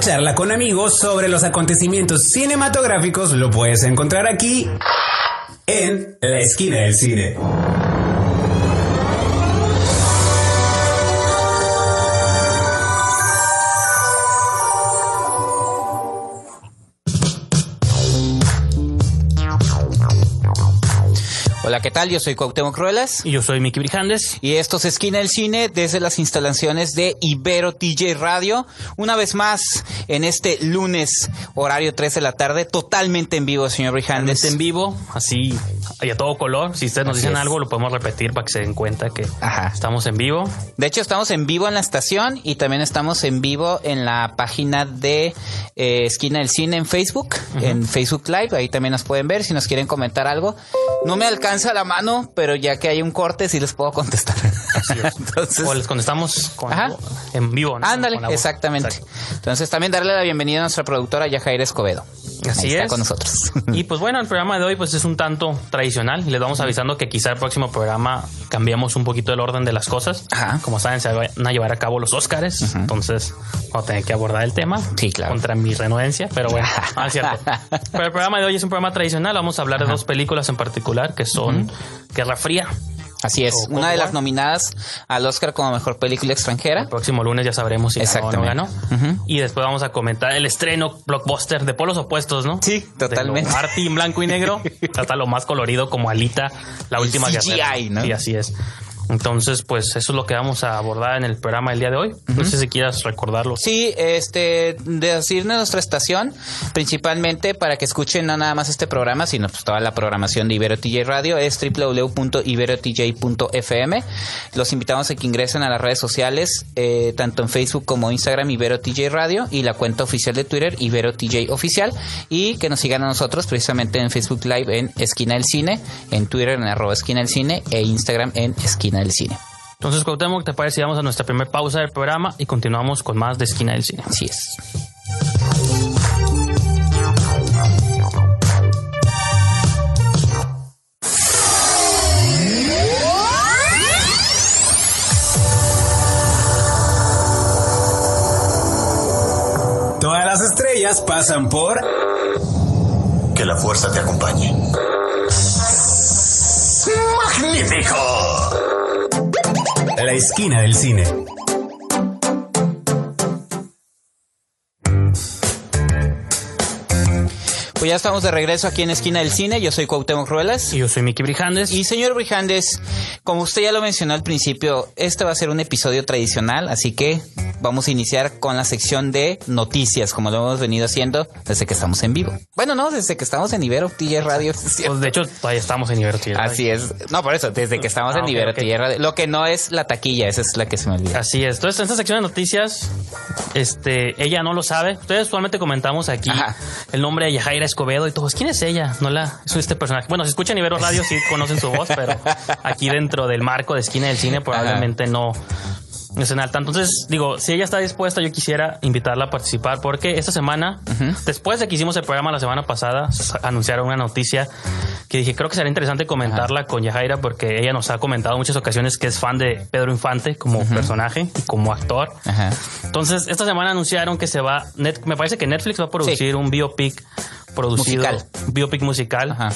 Charla con amigos sobre los acontecimientos cinematográficos lo puedes encontrar aquí en la esquina del cine. ¿Qué tal? Yo soy Cuauhtémoc Cruelas. Y yo soy Miki Brijandes. Y esto es Esquina del Cine desde las instalaciones de Ibero TJ Radio. Una vez más, en este lunes, horario 3 de la tarde, totalmente en vivo, señor Brijandes. en vivo, así, y a todo color. Si ustedes nos Así dicen es. algo, lo podemos repetir para que se den cuenta que Ajá. estamos en vivo. De hecho, estamos en vivo en la estación y también estamos en vivo en la página de eh, Esquina del Cine en Facebook, en Facebook Live. Ahí también nos pueden ver si nos quieren comentar algo. No me alcanza la mano, pero ya que hay un corte, sí les puedo contestar. Entonces, o les contestamos con, en vivo. ¿no? Ándale, Con exactamente. Exacto. Entonces, también darle la bienvenida a nuestra productora Yajaira Escobedo. Así Ahí está es. con nosotros. Y pues bueno, el programa de hoy pues es un tanto tradicional les vamos avisando que quizá el próximo programa cambiamos un poquito el orden de las cosas. Ajá. Como saben, se van a llevar a cabo los Óscares, entonces vamos a tener que abordar el tema. Sí, claro. Contra mi renuencia, pero bueno, no es cierto. Pero el programa de hoy es un programa tradicional, vamos a hablar de dos películas en particular que son Guerra Fría. Así es, O una de las nominadas al Oscar como mejor película extranjera. El próximo lunes ya sabremos si ganó o no ganó. Y después vamos a comentar el estreno blockbuster de polos opuestos, ¿no? Sí, totalmente. lo arty en blanco y negro hasta lo más colorido como Alita, la última CGI, guerrera. ¿no? Sí, así es. Entonces, pues eso es lo que vamos a abordar en el programa del día de hoy. No sé si quieras recordarlo. Sí, este, decirle a nuestra estación, principalmente para que escuchen no nada más este programa, sino pues toda la programación de Ibero TJ Radio, es www.iberotj.fm. Los invitamos a que ingresen a las redes sociales, eh, tanto en Facebook como Instagram, Ibero TJ Radio, y la cuenta oficial de Twitter, Ibero TJ Oficial, y que nos sigan a nosotros precisamente en Facebook Live en Esquina del Cine, en Twitter en arroba Esquina del Cine, e Instagram en Esquina del Cine. Entonces, Cuauhtémoc, ¿te parece? si Vamos a nuestra primera pausa del programa y continuamos con más de Esquina del Cine. Así es. Todas las estrellas pasan por Que la fuerza te acompañe. ¡Magnífico! La esquina del cine. Pues ya estamos de regreso aquí en Esquina del Cine. Yo soy Cuauhtémoc Ruelas. Y yo soy Miki Brijandes. Y señor Brijandes, como usted ya lo mencionó al principio, este va a ser un episodio tradicional, así que vamos a iniciar con la sección de noticias, como lo hemos venido haciendo desde que estamos en vivo. Bueno, no, desde que estamos en Ibero TJ Radio. Pues de hecho, todavía estamos en Libertad. Así es. No, por eso, desde que estamos Ah, en ok, Ibero ok. TJ Radio. Lo que no es la taquilla, esa es la que se me olvida. Así es. Entonces, en esta sección de noticias, este, ella no lo sabe. Ustedes usualmente comentamos aquí Ajá. el nombre de Yajaira Escobedo y todos. ¿Quién es ella? No la, es este personaje. Bueno, si escuchan Ibero Radio, sí conocen su voz, pero aquí dentro del marco de esquina del cine, probablemente no. no estén al tanto. Entonces, digo, si ella está dispuesta, yo quisiera invitarla a participar porque esta semana, después de que hicimos el programa la semana pasada, anunciaron una noticia que dije, creo que sería interesante comentarla con Yajaira porque ella nos ha comentado en muchas ocasiones que es fan de Pedro Infante como personaje y como actor. Entonces, esta semana anunciaron que se va, Net- me parece que Netflix va a producir Sí. un biopic producido, Musical. biopic musical Ajá.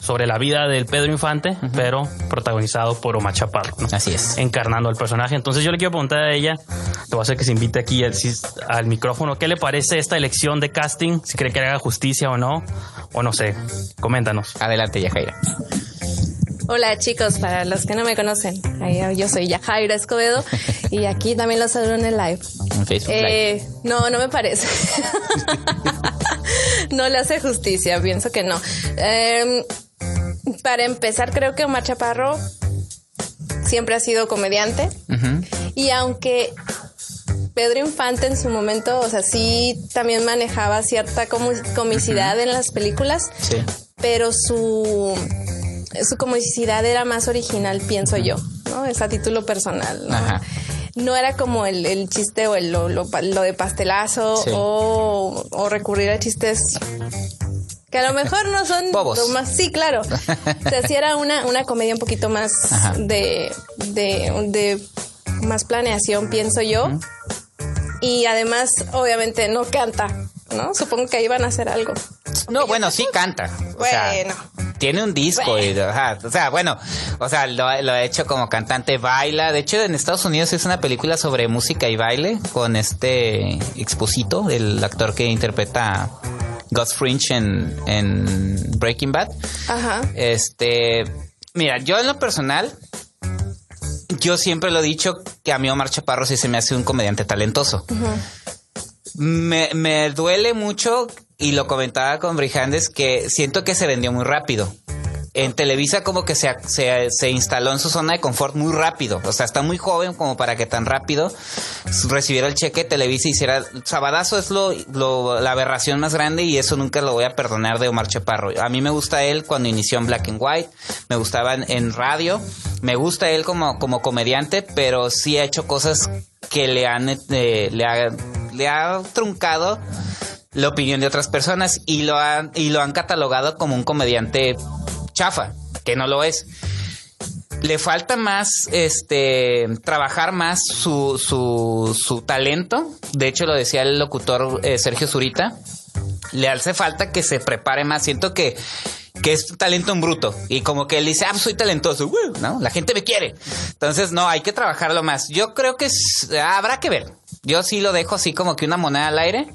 sobre la vida del Pedro Infante, pero protagonizado por Omar Chaparro. ¿no? Así es. Encarnando al personaje. Entonces yo le quiero preguntar a ella, te voy a hacer que se invite aquí al, al micrófono, ¿qué le parece esta elección de casting? Si cree que le haga justicia o no, o no sé, coméntanos. Adelante, Yajaira. Hola chicos, para los que no me conocen, ahí yo soy Yajaira Escobedo y aquí también los saludo en el live. En Facebook Live. Eh, no, no me parece. no le hace justicia, pienso que no. Eh, para empezar, creo que Omar Chaparro siempre ha sido comediante y aunque Pedro Infante en su momento, o sea, sí también manejaba cierta comicidad en las películas, Sí. pero su, su comicidad era más original, pienso yo, ¿no? Es a título personal, ¿no? Ajá. No era como el, el chiste o el, lo, lo, lo de pastelazo Sí. o, o recurrir a chistes que a lo mejor no son Bobos. más sí claro o sea sí era una, una comedia un poquito más de, de, de más planeación pienso yo Y además, obviamente, no canta, ¿no? Supongo que ahí van a hacer algo. No, bueno, sí canta. O sea, Bueno. Tiene un disco. y, ajá, o sea, bueno, o sea, lo, lo ha hecho como cantante, baila. De hecho, en Estados Unidos es una película sobre música y baile con este Exposito, el actor que interpreta Gus Fringe en, en Breaking Bad. Ajá. Este, mira, yo en lo personal, yo siempre lo he dicho que a mí Omar Chaparro sí se me hace un comediante talentoso. me, me duele mucho, y lo comentaba con Brijandes, que siento que se vendió muy rápido. En Televisa como que se, se, se instaló en su zona de confort muy rápido. O sea, está muy joven como para que tan rápido recibiera el cheque de Televisa y hiciera... Sabadazo es lo, lo- la aberración más grande y eso nunca lo voy a perdonar de Omar Chaparro. A mí me gusta él cuando inició en Black and White, me gustaba en, en radio, me gusta él como, como comediante, pero sí ha hecho cosas que le han... eh, le, ha, le ha truncado la opinión de otras personas y lo han, y lo han catalogado como un comediante chafa, que no lo es. Le falta más, este, trabajar más su, su, su talento. De hecho, lo decía el locutor eh, Sergio Zurita. Le hace falta que se prepare más. Siento que, que es talento en bruto. Y como que él dice, ah, soy talentoso. ¿no? La gente me quiere. Entonces, no, hay que trabajarlo más. Yo creo que es- habrá que ver. Yo sí lo dejo así como que una moneda al aire.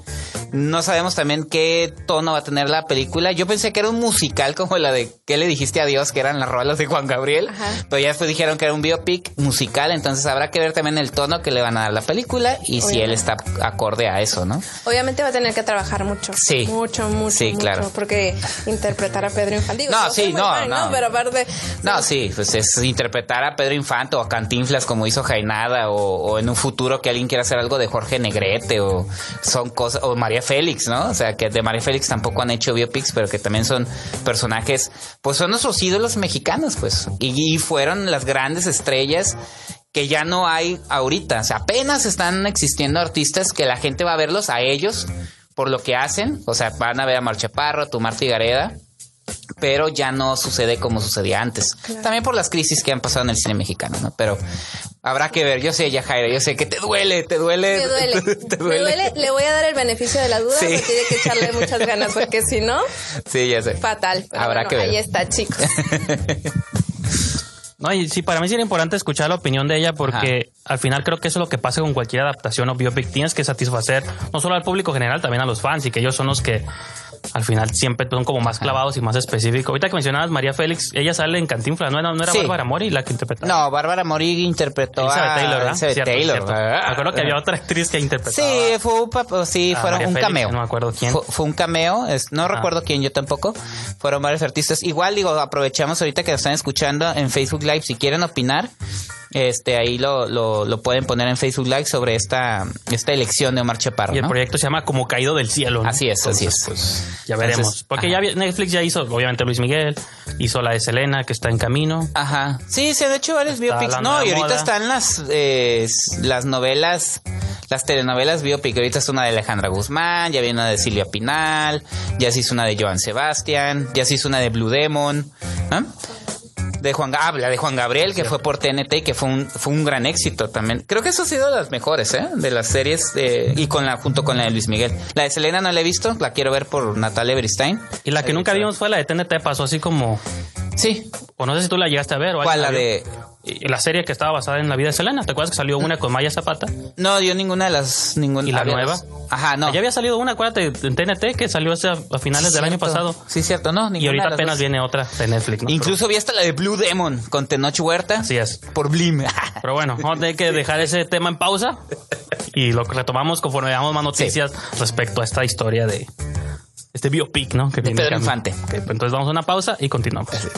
No sabemos también qué tono va a tener la película. Yo pensé que era un musical como la de ¿Qué le dijiste a Dios? Que eran las rolas de Juan Gabriel. Ajá. Pero ya después dijeron que era un biopic musical. Entonces habrá que ver también el tono que le van a dar la película y si él está acorde a eso, ¿no? Obviamente va a tener que trabajar mucho. Sí. Mucho, mucho. Sí, mucho, claro. Porque interpretar a Pedro Infante. digo, No, sí, no, fan, no. Pero aparte. No, sí, pues es interpretar a Pedro Infante o a Cantinflas como hizo Jainada o, o en un futuro que alguien quiera hacer algo de Jorge Negrete o son cosas, o María Félix, ¿no? O sea, que de María Félix tampoco han hecho biopics, pero que también son personajes, pues son nuestros ídolos mexicanos, pues, y, y fueron las grandes estrellas que ya no hay ahorita, o sea, apenas están existiendo artistas que la gente va a verlos a ellos por lo que hacen, o sea, van a ver a Marchaparro, a tu Marta y Gareda, pero ya no sucede como sucedía antes. También por las crisis que han pasado en el cine mexicano, ¿no? Pero habrá que ver. Yo sé, Yajaira, yo sé que te duele, te duele. Me duele. te Me duele. Le voy a dar el beneficio de la duda, Sí. pero tiene que echarle muchas ganas, porque si no, Sí, ya sé. fatal. Pero Habrá bueno, que ver. Ahí está, chicos. No, y sí, para mí sí era importante escuchar la opinión de ella porque al final creo que eso es lo que pasa con cualquier adaptación o biopic. Tienes que satisfacer no solo al público general, también a los fans y que ellos son los que al final siempre son como más clavados y más específicos. Ahorita que mencionabas María Félix, ella sale en Cantinflas, ¿no era, no era Sí. Bárbara Mori la que interpretaba? No, Bárbara Morig interpretó Elizabeth a Taylor, ¿verdad? Cierto, Taylor. cierto. Me acuerdo que había otra actriz que interpretaba. Sí, fue un, sí, fueron María un Félix, cameo. no me acuerdo quién. Fue, fue un cameo, es- no Ah. recuerdo quién, yo tampoco. Fueron varios artistas. Igual, digo, aprovechamos ahorita que están escuchando en Facebook Live. Si quieren opinar, este ahí lo, lo, lo pueden poner en Facebook Live sobre esta, esta elección de Omar Chaparro. Y el ¿no? proyecto se llama Como Caído del Cielo. ¿no? Así es, así es. pues, ya veremos. Entonces, Porque ajá. ya Netflix ya hizo, obviamente, Luis Miguel, hizo la de Selena, que está en camino. Ajá. Sí, se han hecho varios Está biopics. No, y ahorita moda. están las, eh, las novelas, las telenovelas biopic. Ahorita es una de Alejandra Guzmán, ya viene una de Silvia Pinal, ya se hizo una de Joan Sebastián, ya se hizo una de Blue Demon. De Juan, ah, la de Juan Gabriel, que fue por TNT y que fue un, fue un gran éxito también. Creo que eso ha sido de las mejores, ¿eh? De las series, eh, y con la, junto con la de Luis Miguel. La de Selena no la he visto, la quiero ver por Natalia Beristain. Y la que nunca vimos fue la de TNT, pasó así como. Sí. O no sé si tú la llegaste a ver. O ¿Cuál? La de, La serie que estaba basada en la vida de Selena. ¿Te acuerdas que salió una con Maya Zapata? No, yo ninguna de las. Ninguna, ¿Y la había- nueva? Ajá, no. Ya había salido una, acuérdate, en TNT, que salió hace a, finales Sí, del año pasado. Sí, cierto, no. Y ahorita apenas dos. viene otra de Netflix. ¿no? Incluso vi hasta la de Blue Demon con Tenoch Huerta. Así es. Por Blim. Pero bueno, vamos a tener que dejar ese tema en pausa y lo retomamos conforme veamos más noticias respecto a esta historia de este biopic, ¿no? Que De Pedro. Infante. Pues entonces vamos a una pausa y continuamos. Yo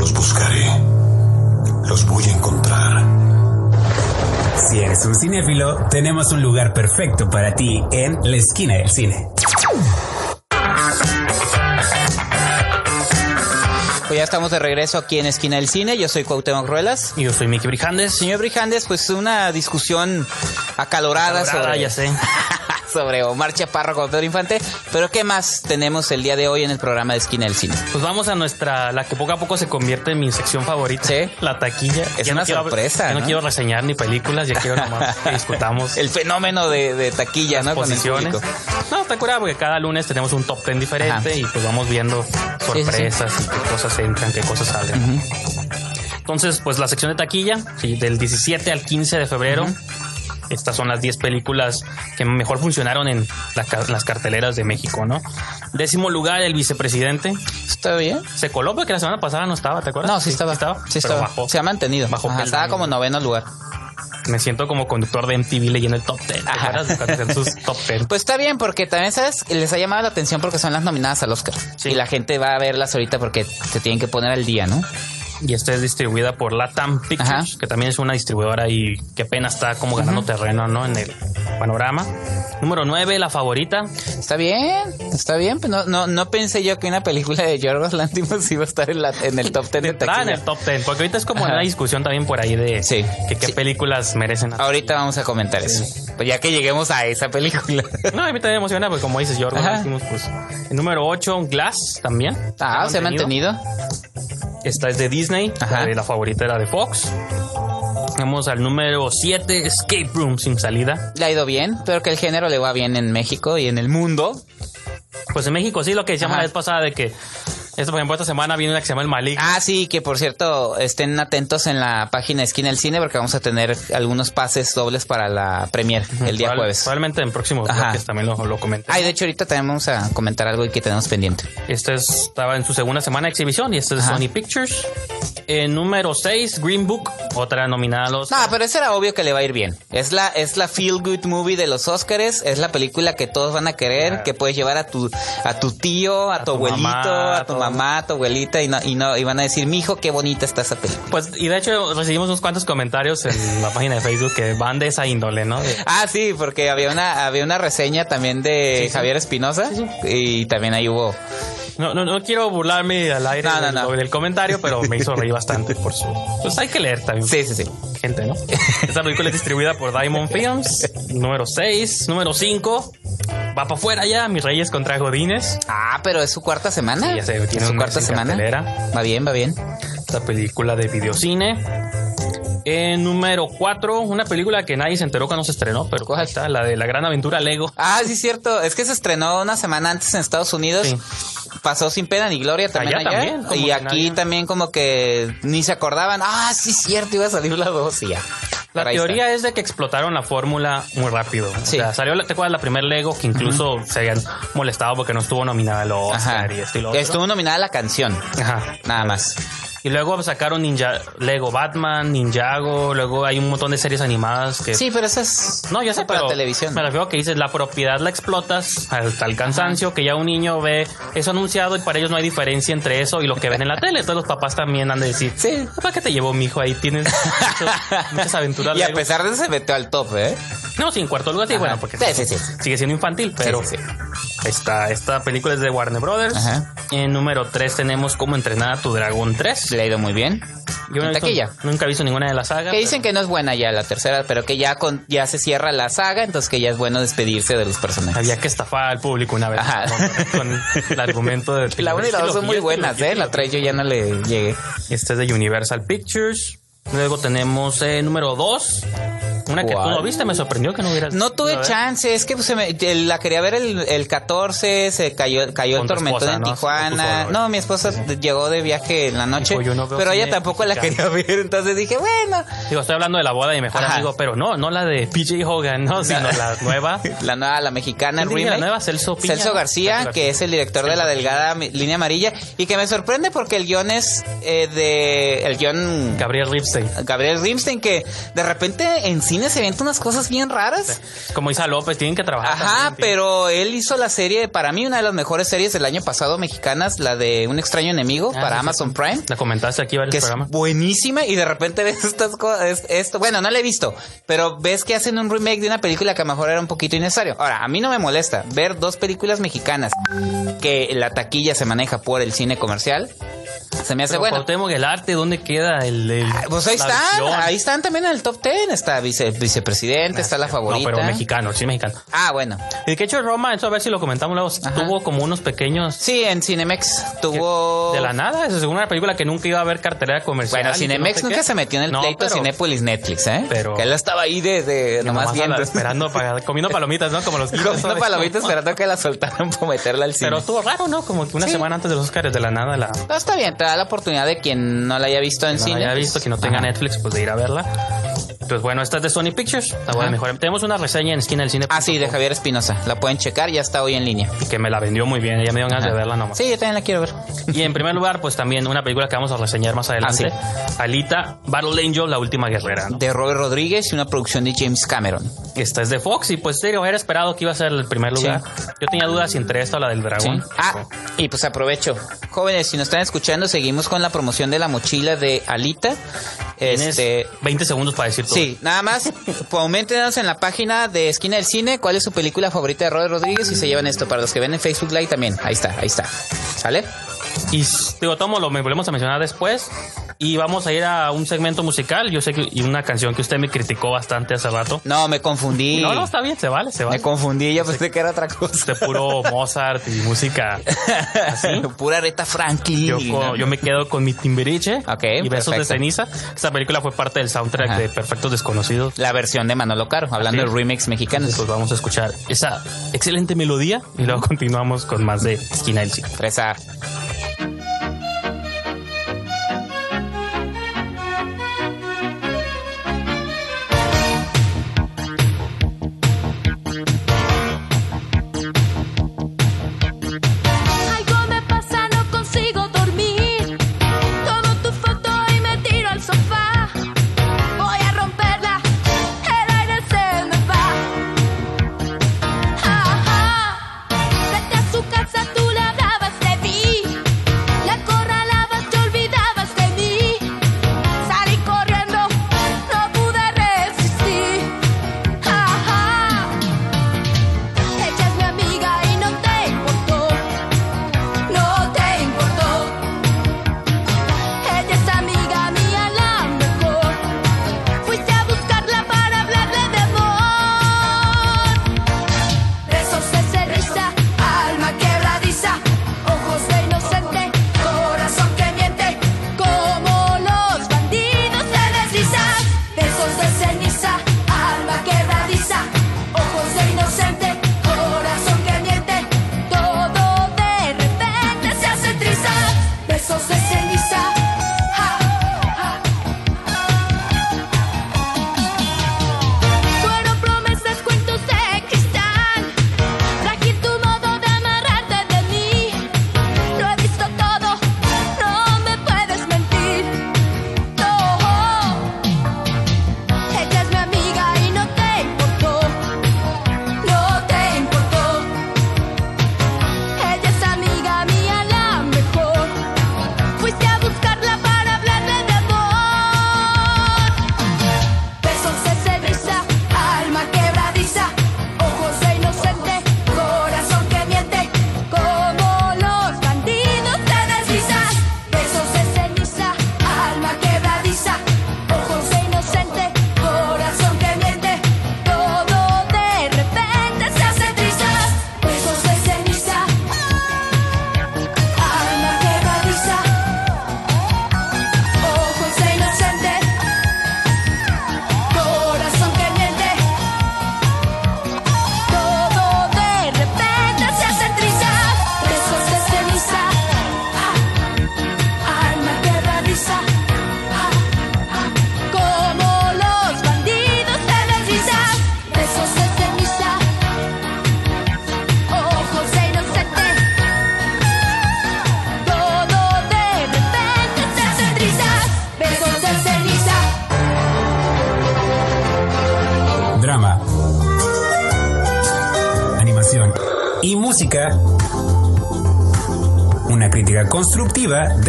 los buscaré. Los voy a encontrar. Si eres un cinéfilo, tenemos un lugar perfecto para ti en la esquina del cine. Pues ya estamos de regreso aquí en Esquina del Cine. Yo soy Cuauhtémoc Ruelas. Y yo soy Miki Brijandes. Señor Brijandes, pues una discusión acalorada, Acalorada, sobre, ya sé. sobre Omar Chaparro con Pedro Infante. Pero ¿qué más tenemos el día de hoy en el programa de Esquina del Cine? Pues vamos a nuestra, la que poco a poco se convierte en mi sección favorita. Sí. La taquilla. Es Ya una no quiero- sorpresa, ya no, quiero reseñar ni películas, ya quiero nomás que discutamos El fenómeno de, de taquilla, ¿no? Con el posiciones. No, está curado porque cada lunes tenemos un top 10 diferente Ajá. y pues vamos viendo sí, sí. sorpresas y qué cosas entran, qué cosas salen. Entonces, pues la sección de taquilla, del 17 al 15 de febrero. Estas son las 10 películas que mejor funcionaron en la las carteleras de México, ¿no? Décimo lugar, El Vicepresidente. ¿Está bien? Se coló porque la semana pasada no estaba, ¿te acuerdas? No, sí estaba. pero Sí estaba. bajó. Se ha mantenido. Bajó Ajá, estaba como noveno lugar. Me siento como conductor de MTV leyendo el top 10. ¿te Ajá. sus top 10. Pues está bien, porque también, ¿sabes? Les ha llamado la atención porque son las nominadas al Oscar. Sí. Y la gente va a verlas ahorita porque se tienen que poner al día, ¿no? Y esta es distribuida por Latam Pictures, Ajá. que también es una distribuidora y que apenas está como ganando terreno, ¿no? En el panorama. Número 9, La Favorita. Está bien, está bien. Pero no, no, no pensé yo que una película de Yorgos Lanthimos iba a estar en, la, en el top 10 de Entrada en taquilla. el top 10, porque ahorita es como Ajá. una discusión también por ahí de Sí. que qué Sí. películas merecen. Ahorita vamos a comentar eso. Pues ya que lleguemos a esa película. No, a mí también me emociona, porque como dices, Yorgos Ajá. Lanthimos, pues. El número 8, Glass, también. Ah, se ha mantenido. Esta es de Disney. Ajá. La, la favorita era de Fox. Vamos al número 7, Escape Room sin salida. Le ha ido bien, pero que el género le va bien en México y en el mundo. Pues en México sí, lo que decíamos Ajá. la vez pasada de que, esto por ejemplo, esta semana viene una que se llama El Malik. Ah, sí, que por cierto, estén atentos en la página Esquina del Cine porque vamos a tener algunos pases dobles para la premier el día Probable- jueves. Probablemente en próximos bloques también lo, lo comenté. Ay, de hecho, ahorita también vamos a comentar algo que tenemos pendiente. Este es- estaba en su segunda semana de exhibición y este es de Ajá. Sony Pictures. En número 6, Green Book, otra nominada a los... No, pero eso era obvio que le va a ir bien. Es la, es la feel good movie de los Oscars. Es la película que todos van a querer, que puedes llevar a tu, a tu tío, a, tu tu abuelito, mamá, a tu todo. mamá, a tu abuelita, y no, y no, y van a decir, mijo, qué bonita está esa película. Pues, y de hecho recibimos unos cuantos comentarios en la página de Facebook que van de esa índole, ¿no? Ah, sí, porque había una, había una reseña también de Javier Espinosa y también ahí hubo. No, no, no quiero burlarme al aire No, no, del, del comentario, pero me hizo reír bastante por su... Pues hay que leer también. Sí, sí, sí. Gente, ¿no? Esta película es distribuida por Diamond Films. Número 6. Número 5. Va para afuera ya. Mis Reyes contra Godines. Ah, pero es su cuarta semana. Sí, ya sé, tiene su cuarta semana. cartelera. Va bien, va bien. Esta película de videocine. En número 4, una película que nadie se enteró cuando se estrenó, pero ahí está, la de la gran aventura Lego. Ah, sí, cierto. Es que se estrenó una semana antes en Estados Unidos. Sí. Pasó sin pena ni gloria también Allá allá. también, como y aquí nadie- también como que ni se acordaban. Ah, sí, cierto, iba a salir la 2 y ya. La Pero teoría es de que explotaron la fórmula muy rápido. Sí. O sea, salió, la- ¿te acuerdas la primer Lego? Que incluso se habían molestado porque no estuvo nominada al. Ajá. Y esto y lo otro. Estuvo nominada la canción. Ajá. Nada más. Y luego sacaron Ninja, Lego Batman, Ninjago, luego hay un montón de series animadas que... Sí, pero eso es. No, ya sé, para pero televisión. Me refiero a que dices, la propiedad la explotas al, al cansancio, que ya un niño ve eso anunciado y para ellos no hay diferencia entre eso y lo que ven en la tele. Entonces los papás también han de decir, Sí. ¿para qué te llevó mi hijo ahí? Tienes muchos- muchas aventuras. Y a Lego". pesar de eso se metió al top, ¿eh? No, sí, en cuarto lugar sí, Ajá. bueno, porque Sí, sí, sí. sigue siendo infantil, pero Sí, Esta, esta película es de Warner Brothers. Ajá. En número 3 tenemos Cómo entrenar a tu dragón 3. Le ha ido muy bien. Yo no he visto- taquilla. nunca he visto ninguna de las sagas. Que dicen que no es buena ya la tercera, pero que ya con ya se cierra la saga, entonces que ya es bueno despedirse de los personajes. Había que estafar al público una vez con, con el argumento de La 1 y la 2 son muy buenas, ¿eh? La 3 yo ya no le llegué. Este es de Universal Pictures. Luego tenemos eh, número 2. Una que tú no viste, me sorprendió que no hubieras. No tuve ver. chance, es que pues, se me- la quería ver el, el 14, se cayó, cayó Con el tormentón esposa, en Tijuana. No, mi esposa llegó de viaje en la noche, Dijo, no pero ella tampoco la quería ver, entonces dije, bueno, Digo, estoy hablando de la boda de mi mejor Ajá. amigo, pero no, no la de PJ Hogan, no, sino la nueva. la nueva, la mexicana, el ¿Quién dirige la remake. nueva? Celso Piña, Celso. García, Celso que García. es el director de la delgada línea amarilla, y que me sorprende porque el guion es eh, de, el guion Gabriel Ripstein. Gabriel Rimstein, que de repente en cine se avienta unas cosas bien raras. Como Isa López, tienen que trabajar. Ajá, también, pero él hizo la serie, para mí una de las mejores series del año pasado mexicanas, la de Un extraño enemigo Ah, para sí, Amazon sí. Prime. La comentaste aquí varios Que es programas. buenísima y de repente ves estas cosas, esto, bueno, no la he visto, pero ves que hacen un remake de una película que a lo mejor era un poquito innecesario. Ahora, a mí no me molesta ver dos películas mexicanas que la taquilla se maneja por el cine comercial. Se me hace Pero bueno. Cuauhtémoc, el arte, ¿dónde queda el, el- Pues ahí están, visión? ahí están también en el top 10. Está vice, vicepresidente, está la favorita. No, pero mexicano, sí, mexicano. Ah, bueno. Y que hecho Roma, eso a ver si lo comentamos luego, tuvo como unos pequeños... Sí, en Cinemex tuvo. De la nada, es según una película que nunca iba a haber cartelera comercial. Bueno, no Cinemex sé nunca qué. se metió en el No, pleito pero- Cinépolis Netflix, ¿eh? pero- que él estaba ahí de, de nomás nomás viendo. Esperando, para, comiendo palomitas, ¿no? Como los Comiendo ¿sabes? palomitas esperando que la soltaran para meterla al cine. Pero estuvo raro, ¿no? Como que una Sí. semana antes de los Oscars de la nada la... No, está bien, te da la oportunidad de quien no la haya visto en No cine. haya visto, que no tenga. Netflix, pues de ir a verla. Pues bueno, esta es de Sony Pictures. La voy a mejorar. Tenemos una reseña en esquina del cine. Ah, sí, de Javier Espinosa. La pueden checar, ya está hoy en línea. Que me la vendió muy bien. Ya me dio ganas de verla nomás. Sí, yo también la quiero ver. Y en primer lugar, pues también una película que vamos a reseñar más adelante. Ah, Alita, Battle Angel, la última guerrera. ¿no? De Robert Rodríguez y una producción de James Cameron. Esta es de Fox y pues serio, era esperado que iba a ser el primer lugar. Yo tenía dudas entre esta o la del dragón. Sí. Ah, y pues aprovecho. Jóvenes, si nos están escuchando, seguimos con la promoción de la mochila de Alita. Este. 20 segundos para decir todo. Sí, nada más, coméntenos en la página de Esquina del Cine cuál es su película favorita de Robert Rodríguez y se llevan esto. Para los que ven en Facebook Live también, ahí está, ahí está. ¿Sale? Y digo, Tomo, lo volvemos a mencionar después. Y vamos a ir a un segmento musical. Yo sé que y una canción que usted me criticó bastante hace rato. No, me confundí. No, no, está bien, se vale, se Me vale. confundí, yo pensé que era otra cosa. De puro Mozart y música así. Pura Aretha Franklin. Yo, yo me quedo con mi Timbiriche Ok, y Besos de. Ceniza. Esta película fue parte del soundtrack Ajá. de Perfectos Desconocidos. La versión de Manolo Caro, hablando Así de remix mexicanos. Pues vamos a escuchar esa excelente melodía y luego continuamos con más de Esquina del Cine. Fresa.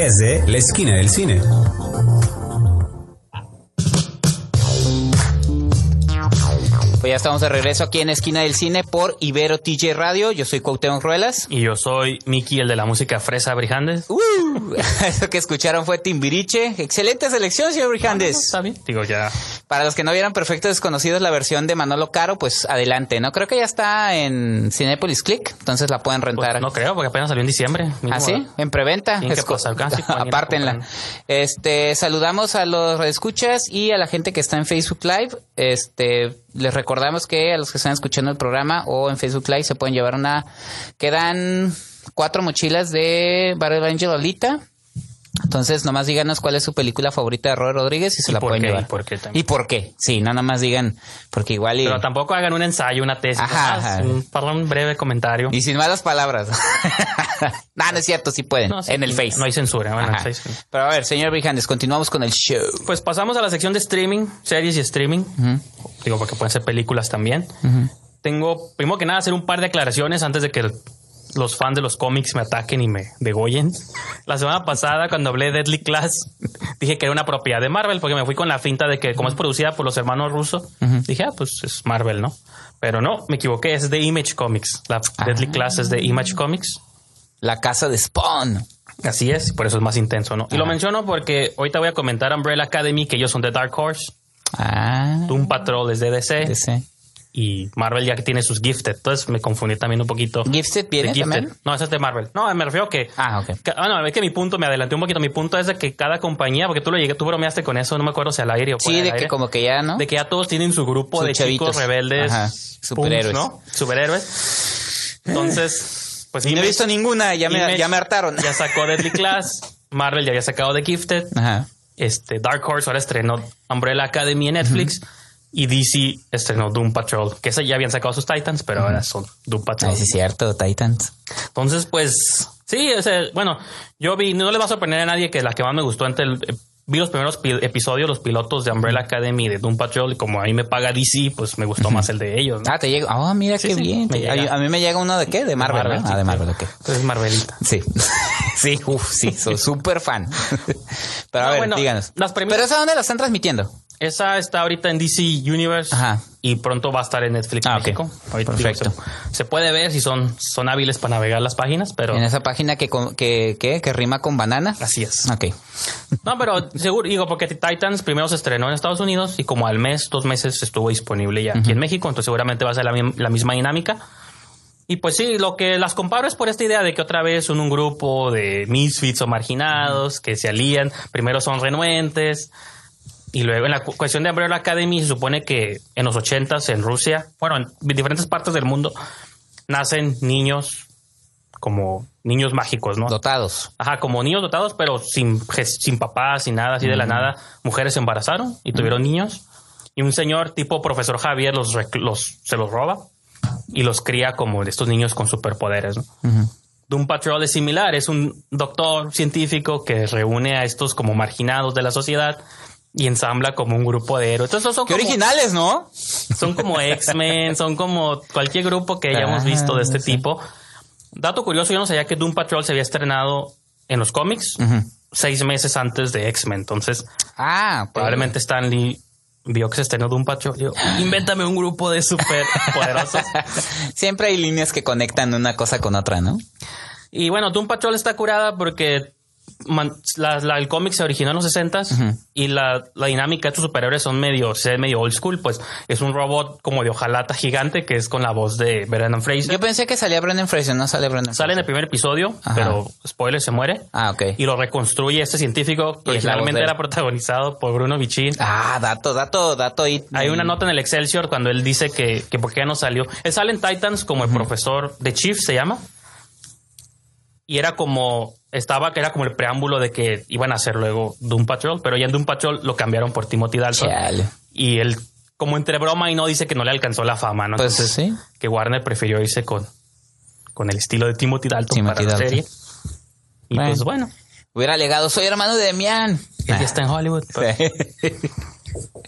Desde la esquina del cine. Estamos de regreso aquí en Esquina del Cine por Ibero TJ Radio. Yo soy Cuauhtémoc Ruelas. Y yo soy Miki, el de la música Fresa Brijandes. Uh, eso que escucharon fue Timbiriche. Excelente selección, señor Brijandes. Está bien. Digo, ya. Para los que no vieran Perfectos Desconocidos, la versión de Manolo Caro, pues adelante, ¿no? Creo que ya está en Cinepolis Click, entonces la pueden pues, rentar. no creo, porque apenas salió en diciembre. Mínimo, ¿Ah, sí? ¿verdad? En preventa. Que Es pasar casi Apártenla. Este, saludamos a los escuchas y a la gente que está en Facebook Live. Este, les recordamos que a los que están escuchando el programa o en Facebook Live se pueden llevar una, quedan cuatro mochilas de Barrel Angel Lolita. Entonces, nomás díganos cuál es su película favorita de Robert Rodríguez y se ¿Y la por pueden qué? llevar. ¿Y por qué también? ¿Y por qué? Sí, no nomás digan, porque igual y... Pero tampoco hagan un ensayo, una tesis. Ajá. Un, para un breve comentario. Y sin malas palabras. no, no es cierto, sí pueden. No, sí, en el Face. No hay censura. Bueno, el Face. Pero a ver, señor Brijandes, continuamos con el show. Pues pasamos a la sección de streaming, series y streaming. Digo, porque pueden ser películas también. Tengo, primero que nada, hacer un par de aclaraciones antes de que los fans de los cómics me ataquen y me degollen. La semana pasada, cuando hablé de Deadly Class, dije que era una propiedad de Marvel, porque me fui con la finta de que, como es producida por los hermanos rusos, dije, ah, pues es Marvel, ¿no? Pero no, me equivoqué, es de Image Comics. La Deadly Class es de Image Comics. La casa de Spawn. Así es, por eso es más intenso, ¿no? Y lo menciono porque ahorita voy a comentar Umbrella Academy, que ellos son de Dark Horse. Ah. Doom Patrol es de DC DC. Y Marvel ya que tiene sus Gifted. Entonces me confundí también un poquito. ¿Gifted viene de Gifted. también? No, ese es de Marvel. No, me refiero que. Ah, ok. que- ah, no, es que mi punto, me adelanté un poquito. Mi punto es de que cada compañía, porque tú lo llegué, tú bromeaste con eso, no me acuerdo si al aire o Sí, de que como que ya, ¿no? de que ya todos tienen su grupo Sus de chavitos. chicos rebeldes, Ajá, punks, superhéroes. ¿no? Superhéroes. Entonces, pues Y no he visto ninguna, ya me, ya me hartaron. Ya sacó Deadly Class. Marvel ya había sacado The Gifted. Ajá. Este, Dark Horse ahora estrenó Umbrella Academy en Netflix. Y DC estrenó Doom Patrol, que ese ya habían sacado sus Titans, pero ahora son Doom Patrol. Ay, sí es cierto, Titans. Entonces, pues, sí, o sea, bueno, yo vi, no le va a sorprender a nadie que la que más me gustó entre el, eh, vi los primeros pi- episodios, los pilotos de Umbrella Academy de Doom Patrol, y como a mí me paga DC, pues me gustó más el de ellos. ¿no? Ah, te llega. Ah, mira Sí, qué sí, bien. a, a mí me llega uno de qué? De Marvel. ¿no? sí, Ah, de Marvel, ok. Entonces, Marvelita. Sí. sí, uff, sí, soy súper fan. Pero a No, ver, bueno, díganos. las Pero esa dónde la están transmitiendo? Esa está ahorita en DC Universe Ajá. y pronto va a estar en Netflix Ah. México. Digo, Perfecto. se, se puede ver si son, son hábiles para navegar las páginas, pero En esa página que, que, que, que rima con banana. así es. Ok. No, pero seguro, digo, porque Titans primero se estrenó en Estados Unidos y como al mes, dos meses estuvo disponible ya aquí en México, entonces seguramente va a ser la, la misma dinámica. Y pues sí, lo que las comparo es por esta idea de que otra vez son un grupo de misfits o marginados que se alían, primero son renuentes, y luego en la cu- cuestión de Umbrella Academy se supone que en los ochentas en Rusia, bueno, en diferentes partes del mundo, nacen niños como niños mágicos, ¿no? Dotados. Ajá, como niños dotados, pero sin, sin papá, sin nada, así de la nada. Mujeres se embarazaron y tuvieron niños. Y un señor tipo profesor Javier los, los se los roba y los cría como de estos niños con superpoderes. ¿no? Doom Patrol es similar, es un doctor científico que reúne a estos como marginados de la sociedad y ensambla como un grupo de héroes. Entonces son Qué como- originales, ¿no? son como X-Men, son como cualquier grupo que hayamos Ah, visto de este sí. tipo. Dato curioso, yo no sabía que Doom Patrol se había estrenado en los cómics seis meses antes de X-Men. Entonces, Ah, probablemente Stan Lee vio que se estrenó Doom Patrol. y dijo, invéntame un grupo de super poderosos. Siempre hay líneas que conectan una cosa con otra, ¿no? y bueno, Doom Patrol está curada porque man- la- la- el cómic se originó en los 60s y la, la dinámica de estos superhéroes son medio, se medio old school, pues es un robot como de hojalata gigante que es con la voz de Brendan Fraser. Yo pensé que salía Brendan Fraser, no sale Brendan Sale en el primer episodio, Ajá. pero spoiler se muere. Ah, ok. Y lo reconstruye este científico que Y originalmente de era protagonizado por Bruno Bichín. Ah, dato, dato, dato. ahí. Hay una nota en el Excelsior cuando él dice que, que por qué no salió. Él sale en Titans como el profesor de Chief, se llama. Y era como, estaba, que era como el preámbulo de que iban a hacer luego Doom Patrol, pero ya en Doom Patrol lo cambiaron por Timothy Dalton. Chale. Y él, como entre broma y no, dice que no le alcanzó la fama, ¿no? Pues Entonces, sí. que Warner prefirió irse con, con el estilo de Timothy Dalton Timothy para la serie. Y Bueno. pues bueno, Hubiera legado, soy hermano de Demian. él está en Hollywood. Sí.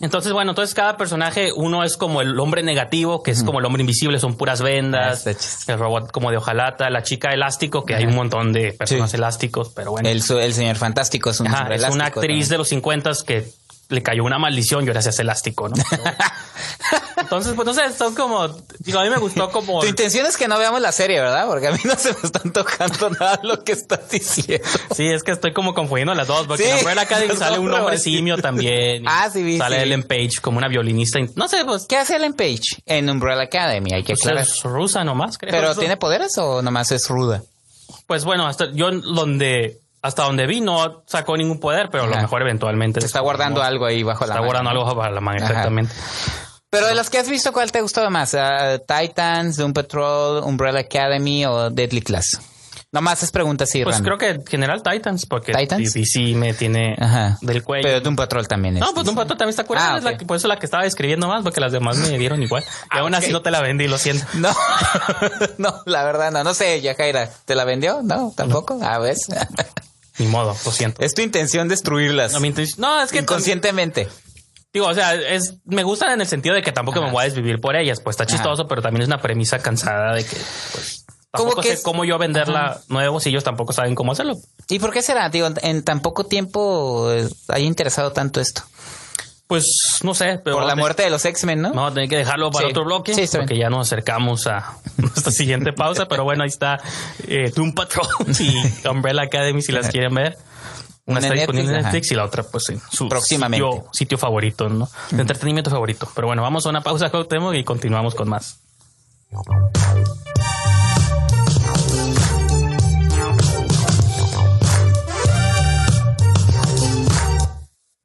Entonces, bueno, entonces cada personaje, uno es como el hombre negativo, que es como el hombre invisible, son puras vendas. El robot como de hojalata, la chica elástico, que hay un montón de personas Sí. elásticos, pero bueno. El, señor fantástico es un Ajá, es una actriz también. de los 50 que le cayó una maldición y ahora se hace elástico, ¿no? Entonces, pues no sé, son como, digo, a mí me gustó como... Tu intención es que no veamos la serie, ¿verdad? Porque a mí no se me está tocando nada lo que estás diciendo. Sí, es que estoy como confundiendo las dos, porque Sí, en sale un hombre simio también. Ah, sí, vi, Sale sí. Ellen Page como una violinista. No sé, pues, ¿Qué hace Ellen Page en Umbrella Academy? Hay que pues aclarar. es rusa nomás, creo. ¿Pero Eso. tiene poderes o nomás es ruda? Pues bueno, hasta yo donde, hasta donde vi no sacó ningún poder, pero a lo mejor eventualmente. Se está guardando algo ahí bajo la Está manga. guardando algo para la Ajá. exactamente. Pero de las que has visto, ¿cuál te gustó más? Ah, Titans, Doom Patrol, Umbrella Academy o Deadly Class? Nomás es pregunta así Pues random. creo que en general Titans, porque ¿Titans? DC me tiene Ajá. del cuello. Pero Doom Patrol también es. No, pues un patrón también está curada. Ah, es la por eso la que estaba escribiendo más, porque las demás me dieron igual. Y aún así no te la vendí, lo siento. No, no, la verdad no. No sé, Yajaira, ¿te la vendió? No, tampoco. A ver. Ni modo, lo siento. Es tu intención destruirlas. No, mi intención- no, es que Inconscientemente. Digo, o sea, es, me gustan en el sentido de que tampoco Ajá. me voy a desvivir por ellas. Pues está Ajá. chistoso, pero también es una premisa cansada de que, pues, ¿Cómo tampoco que sé es? cómo yo venderla nuevo si ellos tampoco saben cómo hacerlo. ¿Y por qué será? Digo, en tan poco tiempo eh, haya interesado tanto esto. Pues no sé, pero Por la muerte de los X-Men, ¿no? Vamos a tener que dejarlo para Sí. otro bloque Sí, porque bien. ya nos acercamos a nuestra siguiente pausa. Pero bueno, ahí está eh, Doom Patrol y Umbrella Academy si las quieren ver. Una Una está disponible en Netflix, Netflix y la otra, pues, en su Próximamente. Sitio, sitio favorito, ¿no? De entretenimiento favorito. Pero bueno, vamos a una pausa, Cuauhtémoc, y continuamos con más.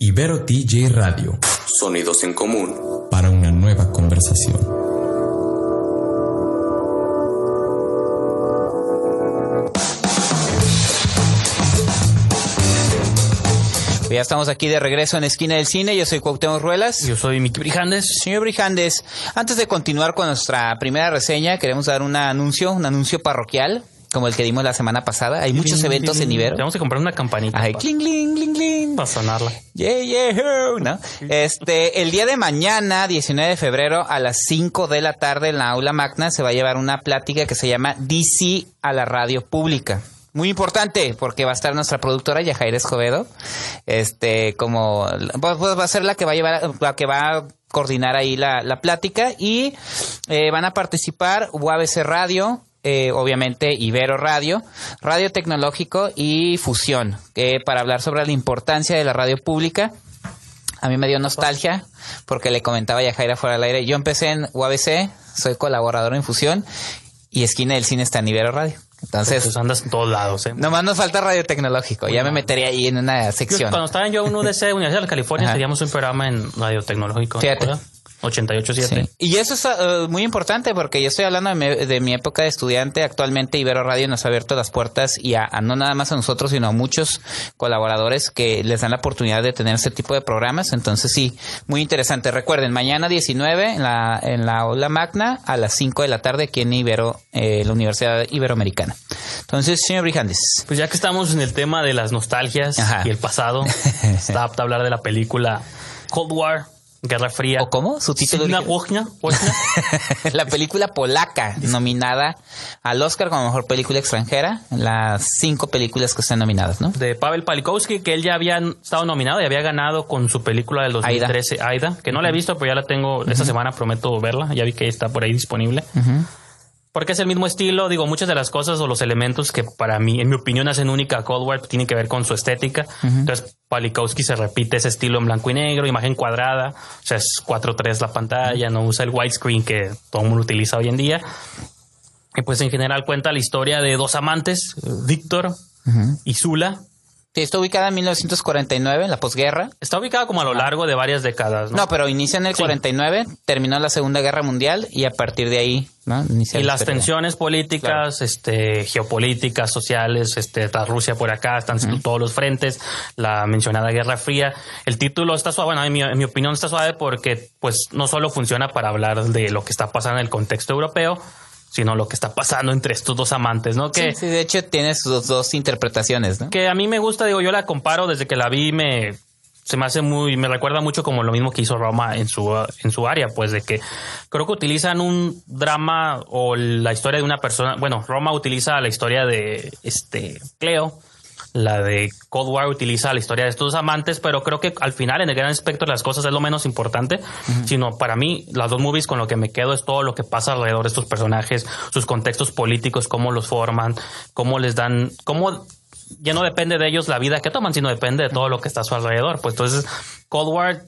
Ibero TJ Radio Sonidos en común. para una nueva conversación. Ya estamos aquí de regreso en Esquina del Cine. Yo soy Cuauhtémoc Ruelas. Yo soy Miki Brijandes. Señor Brijandes, antes de continuar con nuestra primera reseña, queremos dar un anuncio, un anuncio parroquial, como el que dimos la semana pasada. Hay muchos eventos en Ibero. Tenemos que comprar una campanita Ay, para, cling, cling, cling, cling. para sonarla. Yeah, yeah, ¿no? Este, el día de mañana, 19 de febrero, a las 5 de la tarde en la aula magna, se va a llevar una plática que se llama DC a la radio pública. Muy importante, porque va a estar nuestra productora Yajaira Escobedo. Este, como, pues, pues, va a ser la que va a llevar, la que va a coordinar ahí la, la plática y eh, van a participar UABC Radio, eh, obviamente Ibero Radio, Radio Tecnológico y Fusión, que para hablar sobre la importancia de la radio pública. A mí me dio nostalgia porque le comentaba ya Jaira fuera del aire. Yo empecé en UABC, soy colaborador en Fusión y Esquina del Cine está en Ibero Radio. Entonces, Pues andas en todos lados, ¿eh? nomás nos falta Radio Tecnológico. Ya me metería ahí en una Yo, sección. cuando estaba yo en UDC, Universidad de California, teníamos un programa en Radio Tecnológico. 88.7. Sí. Y eso es eh, muy importante porque yo estoy hablando de mi, de mi época de estudiante. Actualmente Ibero Radio nos ha abierto las puertas y a, a no nada más a nosotros, sino a muchos colaboradores que les dan la oportunidad de tener este tipo de programas. Entonces sí, muy interesante. Recuerden, mañana 19 en la, en la aula magna a las 5 de la tarde aquí en Ibero, eh, la Universidad Iberoamericana. Entonces, señor Brijandes. Pues ya que estamos en el tema de las nostalgias Ajá. y el pasado, está apto a hablar de la película Cold War, Guerra Fría. ¿O cómo? Su título original. Wojna, la película polaca nominada al Oscar como mejor película extranjera, las cinco películas que están nominadas, ¿no? de Pavel Palikowski, que él ya había estado nominado y había ganado con su película del 2013, Aida, que no la he visto, pero ya la tengo esta semana, prometo verla. Ya vi que está por ahí disponible. Porque es el mismo estilo, digo, muchas de las cosas o los elementos que para mí, en mi opinión, hacen única a Cold War tienen que ver con su estética. Entonces, Palikowski se repite ese estilo en blanco y negro, imagen cuadrada, o sea, es 4.3 la pantalla, no usa el widescreen que todo el mundo utiliza hoy en día. Y pues en general cuenta la historia de dos amantes, Víctor y Zula. Sí, está ubicada en 1949, en la posguerra. Está ubicada como a lo largo de varias décadas, ¿no? No, pero inicia en el Sí. 49, terminó la Segunda Guerra Mundial y a partir de ahí, ¿no? Inicia y la las historia. tensiones políticas, este, geopolíticas, sociales, este, está Rusia por acá, están todos los frentes, la mencionada Guerra Fría. El título está suave, bueno, en mi, en mi opinión está suave porque, pues, no solo funciona para hablar de lo que está pasando en el contexto europeo, sino lo que está pasando entre estos dos amantes, ¿no? Que, Sí, sí, de hecho tiene sus dos interpretaciones, ¿no? que a mí me gusta, digo, yo la comparo desde que la vi, me se me hace muy, me recuerda mucho como lo mismo que hizo Roma en su, en su área, pues de que creo que utilizan un drama o la historia de una persona, bueno, Roma utiliza la historia de este Cleo, la de Cold War utiliza la historia de estos amantes, pero creo que al final en el gran espectro de las cosas es lo menos importante, sino para mí las dos movies con lo que me quedo es todo lo que pasa alrededor de estos personajes, sus contextos políticos, cómo los forman, cómo les dan, cómo ya no depende de ellos la vida que toman, sino depende de todo lo que está a su alrededor. Pues entonces, Cold War,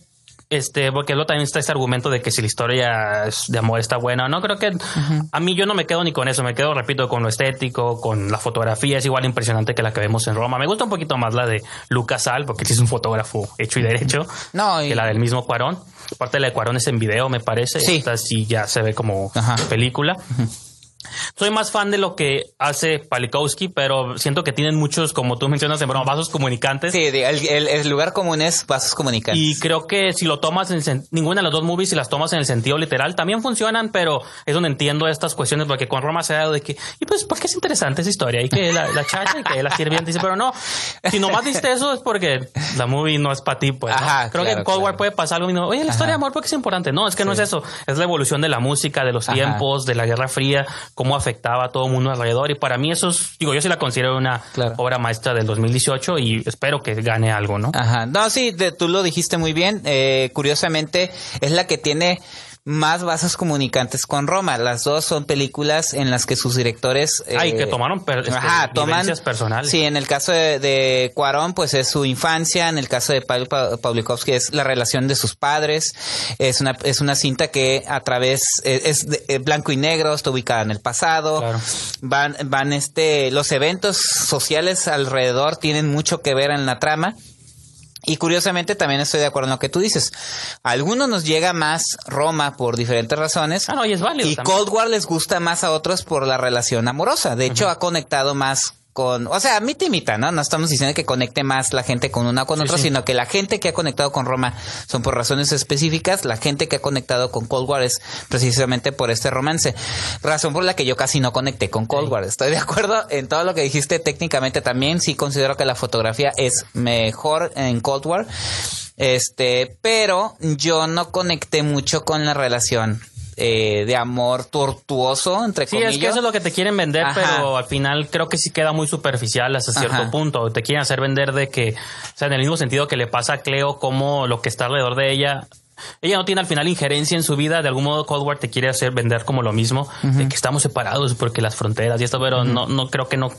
este, porque luego también está este argumento de que si la historia de amor está buena o no, creo que a mí yo no me quedo ni con eso, me quedo, repito, con lo estético, con la fotografía, es igual impresionante que la que vemos en Roma. Me gusta un poquito más la de Lucas Sal, porque sí es un fotógrafo hecho y derecho, No, y- que la del mismo Cuarón. Aparte la de Cuarón es en video, me parece. Sí. Esta sí ya se ve como Ajá. película. Soy más fan de lo que hace Palikowski, pero siento que tienen muchos, como tú mencionas, en broma, vasos comunicantes. Sí, el, el- el lugar común es vasos comunicantes. Y creo que si lo tomas en ninguna de las dos movies, si las tomas en el sentido literal, también funcionan, pero es donde entiendo estas cuestiones, porque con Roma se ha dado de que, y pues, porque es interesante esa historia, y que la, la chacha, y que la sirvienta dice, pero no, si nomás viste eso es porque la movie no es para ti, pues. ¿no? Ajá, creo que en claro, Cold War puede pasar algo y no, oye, la historia de amor, porque es importante? No, es que no es eso, es la evolución de la música, de los Ajá. tiempos, de la Guerra Fría, cómo afectaba a todo el mundo alrededor, y para mí eso es, digo, yo sí la considero una Claro. obra maestra del 2018 y espero que gane algo, ¿no? Ajá. No, sí, de- tú lo dijiste muy bien. Eh, curiosamente, es la que tiene más vasos comunicantes con Roma. Las dos son películas en las que sus directores... eh, Ay, que tomaron per- este, ajá, toman, personales. Sí, en el caso de, de Cuarón, pues es su infancia. En el caso de Pavel Pa- Pawlikowski es la relación de sus padres. Es una, es una cinta que a través... eh, es de- eh, blanco y negro, está ubicada en el pasado. Claro. Van, van este... Los eventos sociales alrededor tienen mucho que ver en la trama. Y curiosamente también estoy de acuerdo en lo que tú dices. A algunos nos llega más Roma por diferentes razones. Ah, no, y es válido Y también. Cold War les gusta más a otros por la relación amorosa. De hecho, ha conectado más con, o sea, mitad y mitad, ¿no? No estamos diciendo que conecte más la gente con una o con Sí, otra, sí. sino que la gente que ha conectado con Roma son por razones específicas. La gente que ha conectado con Cold War es precisamente por este romance. Razón por la que yo casi no conecté con Cold War. Estoy de acuerdo en todo lo que dijiste técnicamente también. Sí considero que la fotografía es mejor en Cold War. Este, pero yo no conecté mucho con la relación eh, de amor tortuoso, entre Sí, comillas. es que eso es lo que te quieren vender, Ajá. pero al final creo que sí queda muy superficial hasta cierto Ajá. punto. Te quieren hacer vender de que, o sea, en el mismo sentido que le pasa a Cleo, como lo que está alrededor de ella. Ella no tiene al final injerencia en su vida. De algún modo, Cold War te quiere hacer vender como lo mismo, de que estamos separados porque las fronteras y esto, pero no, no creo que no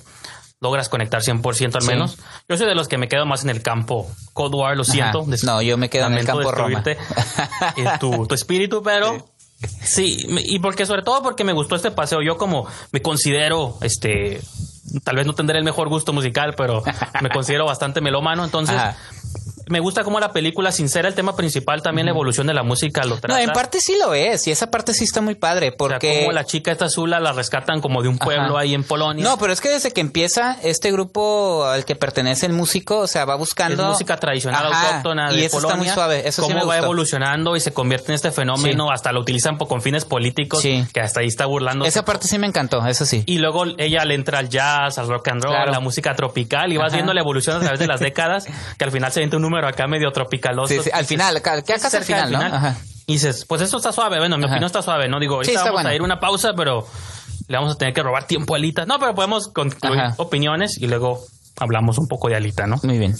logras conectar 100% al Sí. menos. Yo soy de los que me quedo más en el campo Cold War, lo siento. No, yo me quedo en el campo Roma. tu, tu espíritu, pero sí, me- y porque sobre todo porque me gustó este paseo. Yo como me considero, este, tal vez no tendré el mejor gusto musical, pero me considero bastante melómano, entonces. Me gusta como la película, sin ser el tema principal, también la evolución de la música lo No, trata. en parte sí lo es, y esa parte sí está muy padre, O sea, porque... como la chica esta azula la rescatan como de un pueblo Ajá. ahí en Polonia. No, pero es que desde que empieza este grupo al que pertenece el músico, o sea, va buscando... es música tradicional Ajá, autóctona de y eso Polonia. está muy suave, eso sí cómo me va gustó. evolucionando y se convierte en este fenómeno, hasta lo utilizan con fines políticos, Sí. que hasta ahí está burlando. Esa parte sí me encantó, eso sí. Y luego ella le entra al jazz, al rock and roll, Claro. a la música tropical y vas Ajá. viendo la evolución a través de las décadas, que al final se viene un número acá medio tropicaloso. Sí, sí, al final, que casi al final, ¿no? Ajá. Y dices, pues esto está suave, bueno, mi Ajá. opinión está suave, ¿no? Digo, ahorita Sí, vamos bueno. a ir a una pausa, pero le vamos a tener que robar tiempo a Alita. No, pero podemos concluir Ajá. opiniones y luego hablamos un poco de Alita, ¿no? Muy bien.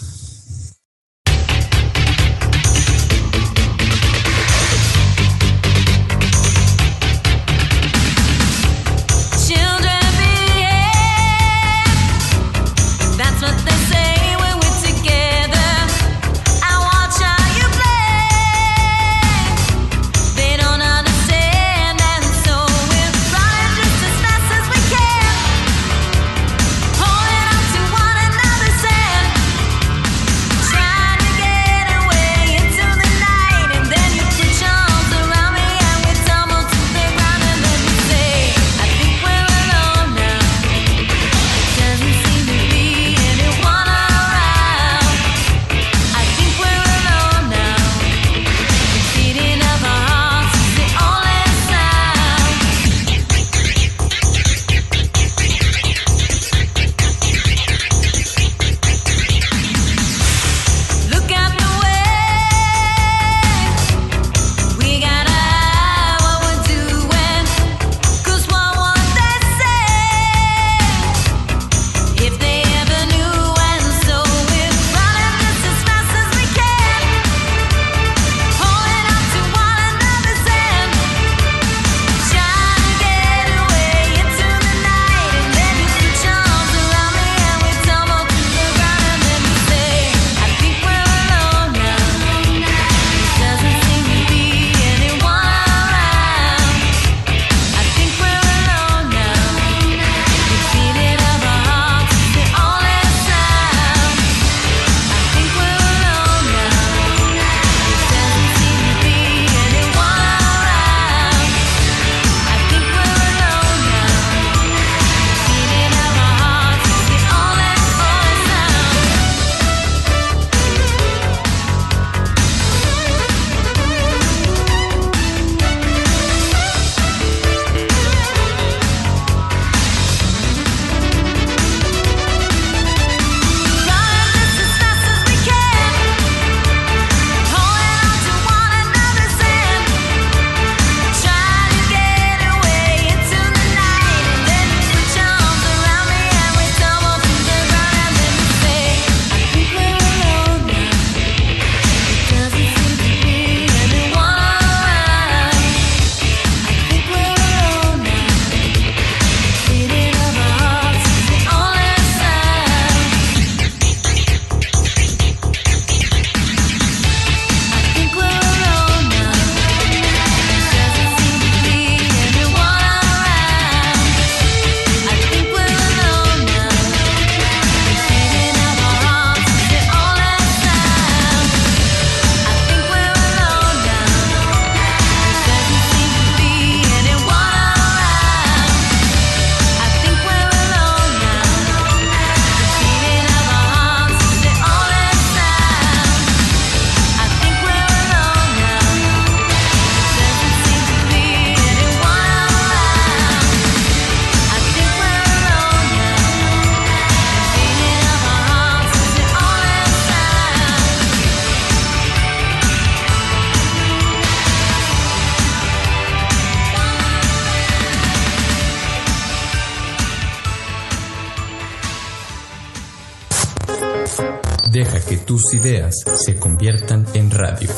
Ideas se conviertan en radio.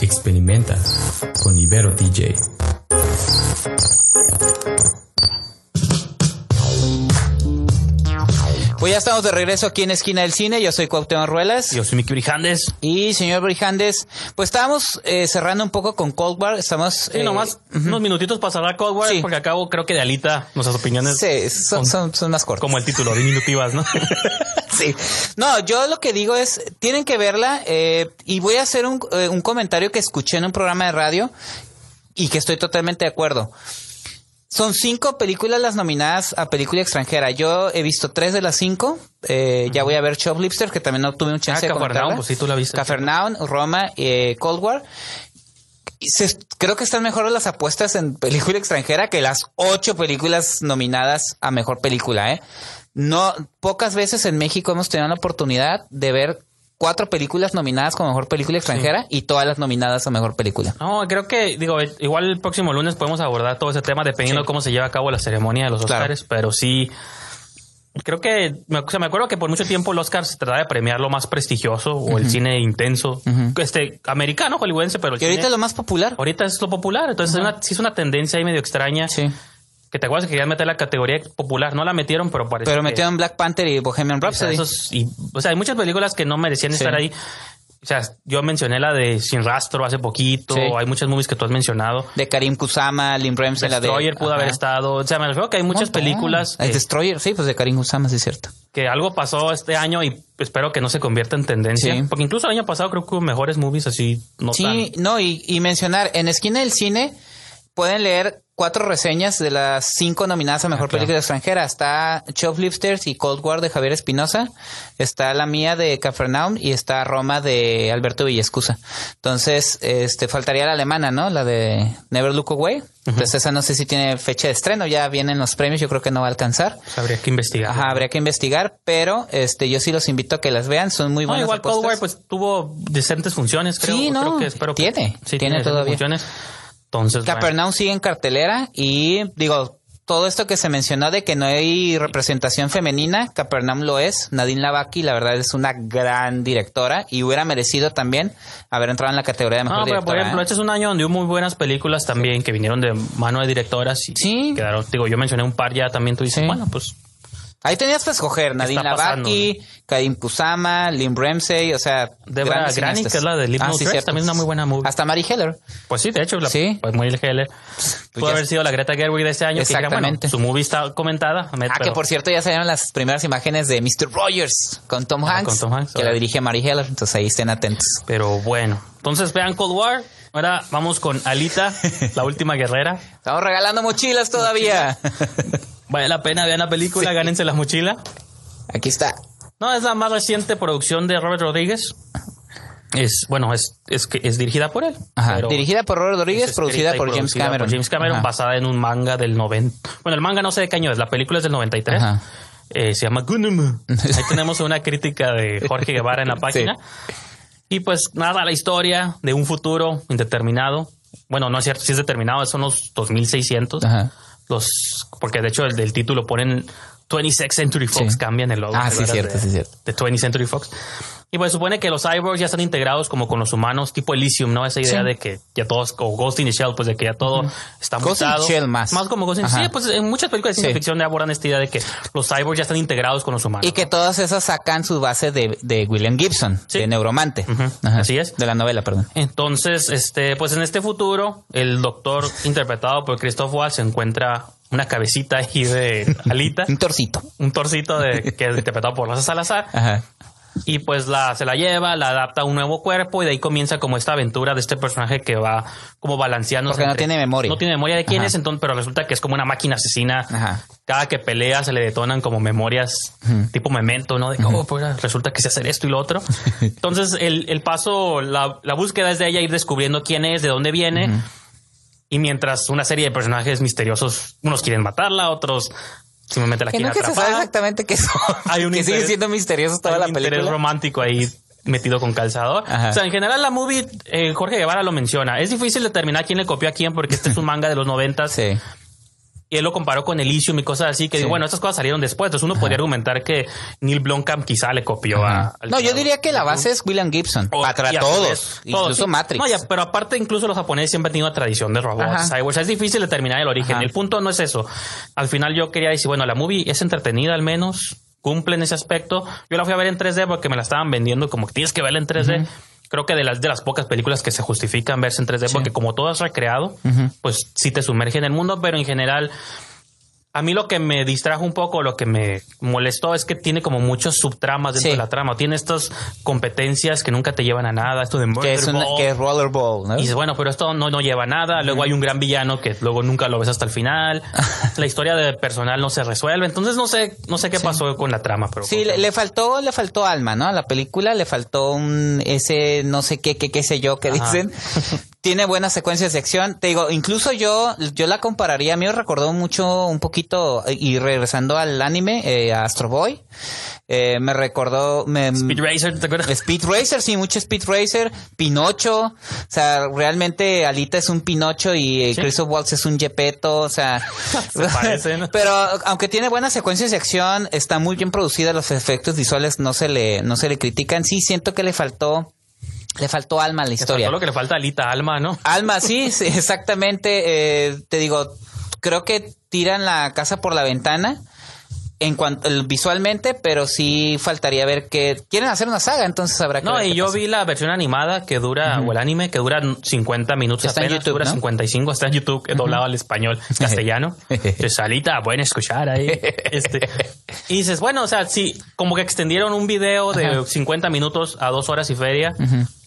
Experimenta con Ibero DJ. Estamos de regreso aquí en Esquina del Cine. Yo soy Cuauhtémoc Ruelas. Yo soy Miki Brijandes. Y señor Brijandes, pues estábamos eh, cerrando un poco con Cold War. Estamos... Sí, eh, nomás unos minutitos para cerrar Cold War, Sí. porque acabo creo que de Alita nuestras opiniones Sí, son, son, son más cortos. como el título, diminutivas, ¿no? Sí. No, yo lo que digo es, tienen que verla eh, y voy a hacer un, eh, un comentario que escuché en un programa de radio y que estoy totalmente de acuerdo. Son cinco películas las nominadas a película extranjera. Yo he visto tres de las cinco. Eh, Ya voy a ver Shoplifter, que también no tuve un chance Ah, de comentarla. pues sí, tú la viste. Cafarnaum, Roma, eh, Cold War. Se- creo que están mejores las apuestas en película extranjera que las ocho películas nominadas a mejor película, ¿eh? No, pocas veces en México hemos tenido la oportunidad de ver cuatro películas nominadas como mejor película extranjera y todas las nominadas a mejor película. No, creo que, digo, igual el próximo lunes podemos abordar todo ese tema dependiendo Sí. de cómo se lleva a cabo la ceremonia de los Claro. Oscars, pero sí. Creo que, me, o sea, me acuerdo que por mucho tiempo el Oscar se trataba de premiar lo más prestigioso o el cine intenso, este, americano, hollywoodense, pero el Y ahorita cine- es lo más popular. ahorita es lo popular. Entonces, es una- sí es una tendencia ahí medio extraña. Sí. Que te acuerdas que querían meter la categoría popular. No la metieron, pero parece Pero que- metieron Black Panther y Bohemian o sea, Rhapsody. esos- y- o sea, hay muchas películas que no merecían Sí. estar ahí. O sea, yo mencioné la de Sin Rastro hace poquito. Sí. Hay muchas movies que tú has mencionado. De Karim Kusama, Lim Ramsey, la de... Destroyer pudo haber estado. O sea, me refiero que hay muchas Montón. películas El que, Destroyer, sí, pues de Karim Kusama, sí es cierto. que algo pasó este año y espero que no se convierta en tendencia. Sí. Porque incluso el año pasado creo que hubo mejores movies así. No Sí, tan- no, y, y mencionar, en Esquina del Cine pueden leer cuatro reseñas de las cinco nominadas a Mejor Ah, claro. Película Extranjera. Está Shoplifters y Cold War de Javier Espinosa, está la mía de Capernaum y está Roma de Alberto Villescusa. Entonces, este faltaría la alemana, ¿no? La de Never Look Away. Entonces esa no sé si tiene fecha de estreno, ya vienen los premios, yo creo que no va a alcanzar. Habría que investigar. Ajá, habría que investigar, pero este yo sí los invito a que las vean, son muy No, buenas igual Cold. War pues tuvo decentes funciones, creo. Sí, no, Creo que espero que- tiene, sí, tiene decentes todavía. funciones. Entonces, bueno. Capernaum sigue en cartelera y digo, todo esto que se mencionó de que no hay representación femenina, Capernaum lo es. Nadine Lavaki, la verdad, es una gran directora y hubiera merecido también haber entrado en la categoría de mejor No, pero por ejemplo, ¿eh? este es un año donde hubo muy buenas películas también que vinieron de mano de directoras y Sí. quedaron, digo, yo mencioné un par ya también, tú dices, Sí. bueno, pues Ahí tenías que escoger Nadine Lavaki, Karim Kusama, Lim Ramsey, o sea, Grani, cineastas. que es la de Leave Ah, No sí, también es una muy buena movie. Hasta Mary Heller. Pues sí, de hecho, la, Sí. pues muy Heller. Pudo ya- haber sido la Greta Gerwig de este año. Que dijera, bueno, Exactamente. su movie está comentada. Ah, pero- que por cierto ya salieron las primeras imágenes de Mr. Rogers con Tom Ah, Hanks, con Tom Hanks, que la dirige Mary Heller, entonces ahí estén atentos. Pero bueno. Entonces vean Cold War. Ahora vamos con Alita, la última guerrera. Estamos regalando mochilas todavía. Vale la pena, vean la película, gánense la mochila. Aquí está. No, es la más reciente producción de Robert Rodríguez. Es, bueno, es, es es dirigida por él. Ajá. Dirigida por Robert Rodríguez, producida por James Cameron. por James Cameron, Ajá. basada en un manga del 90. Bueno, el manga no sé de qué año es, la película es del 93. Ajá. Eh, se llama Gunum. Ahí tenemos una crítica de Jorge Guevara en la página. Y pues nada, la historia de un futuro indeterminado. Bueno, no es cierto, si es determinado, son los 2600. Ajá. Los, porque de hecho el del título ponen 20th Century Fox, Sí. cambian el logo. Ah, ¿te sí, cierto, de- sí, cierto. De 20th Century Fox. Y pues supone que los cyborgs ya están integrados como con los humanos, tipo Elysium, ¿no? Esa idea Sí. de que ya todos, o Ghost in the Shell, pues de que ya todo está Ghost in the mutado. Shell más. Más como Ghost in the. Shell. Pues en muchas películas de ciencia Sí. ficción abordan esta idea de que los cyborgs ya están integrados con los humanos. Y que todas esas sacan su base de, de William Gibson, Sí. de Neuromante. Ujú, Ajá. así es. De la novela, perdón. Entonces, este, pues en este futuro, el doctor interpretado por Christoph Waltz se encuentra una cabecita ahí de Alita, Un torcito. un torcito de, que es interpretado por Rosa Salazar. Ajá. Y pues la, se la lleva, la adapta a un nuevo cuerpo y de ahí comienza como esta aventura de este personaje que va como balanceando. Porque no tiene memoria. No tiene memoria de quién Ajá. es, entonces, pero resulta que es como una máquina asesina. Ajá. Cada que pelea se le detonan como memorias tipo memento, ¿no? De que, oh, pues, resulta que sé hacer esto y lo otro. Entonces el, el paso, la, la búsqueda es de ella ir descubriendo quién es, de dónde viene. Y mientras una serie de personajes misteriosos, unos quieren matarla, otros simplemente la Que quieren se atrapar sabe exactamente qué son. Hay un que sigue interés- siendo misterioso toda hay la un interés película. romántico ahí metido con calzador. Ajá. O sea, en general la movie, eh, Jorge Guevara lo menciona. Es difícil determinar quién le copió a quién porque este es un manga de los noventas Sí. Y él lo comparó con Elysium y cosas así, que digo, bueno, estas cosas salieron después. Entonces uno podría argumentar que Neil Blomkamp quizá le copió a... al No, yo diría que la base es William Gibson. O- Para todos, incluso sí. Matrix. No, ya, pero aparte, incluso los japoneses siempre han tenido una tradición de robots, Ajá. cyborgs. Es difícil determinar el origen. Ajá. El punto no es eso. Al final yo quería decir, bueno, la movie es entretenida al menos, cumple en ese aspecto. Yo la fui a ver en 3D porque me la estaban vendiendo como que tienes que verla en 3D. Creo que de las de las pocas películas que se justifican verse en 3D, porque como todo es recreado, pues sí te sumerge en el mundo, pero en general a mí lo que me distrajo un poco, lo que me molestó es que tiene como muchos subtramas dentro Sí. de la trama. Tiene estas competencias que nunca te llevan a nada. Esto de que es, una, que es Rollerball, ¿no? Y dices, bueno, pero esto no, no lleva a nada. Luego hay un gran villano que luego nunca lo ves hasta el final. la historia del personal no se resuelve. Entonces no sé, no sé qué pasó con la trama, pero Sí, le, le faltó, le faltó alma, ¿no? A la película le faltó un ese no sé qué, qué, qué sé yo que Ajá. dicen. Tiene buenas secuencias de acción. Te digo, incluso yo, yo la compararía. A mí me recordó mucho, un poquito, y regresando al anime, eh, a Astro Boy. Eh, me recordó, me, Speed Racer, ¿te acuerdas? Speed Racer, sí, mucho Speed Racer, Pinocho, o sea, realmente Alita es un Pinocho y eh, Sí. Christoph Waltz es un Gepetto, o sea, Se parecen. pero aunque tiene buenas secuencias de acción, está muy bien producida, los efectos visuales no se le, no se le critican, sí siento que le faltó, le faltó alma a la historia. Todo lo que le falta a Alita Alma, ¿no? Alma, sí, sí, exactamente. eh, te digo, creo que tiran la casa por la ventana en cuanto visualmente, pero sí faltaría ver que quieren hacer una saga, entonces habrá que No, ver y yo pasa. vi la versión animada que dura, o el anime que dura 50 minutos Está en YouTube, dura ¿no? 55, está en YouTube, doblado al español castellano. Entonces, Alita, pueden escuchar ahí. Este. Y dices, bueno, o sea, sí, como que extendieron un video de 50 minutos a dos horas y feria.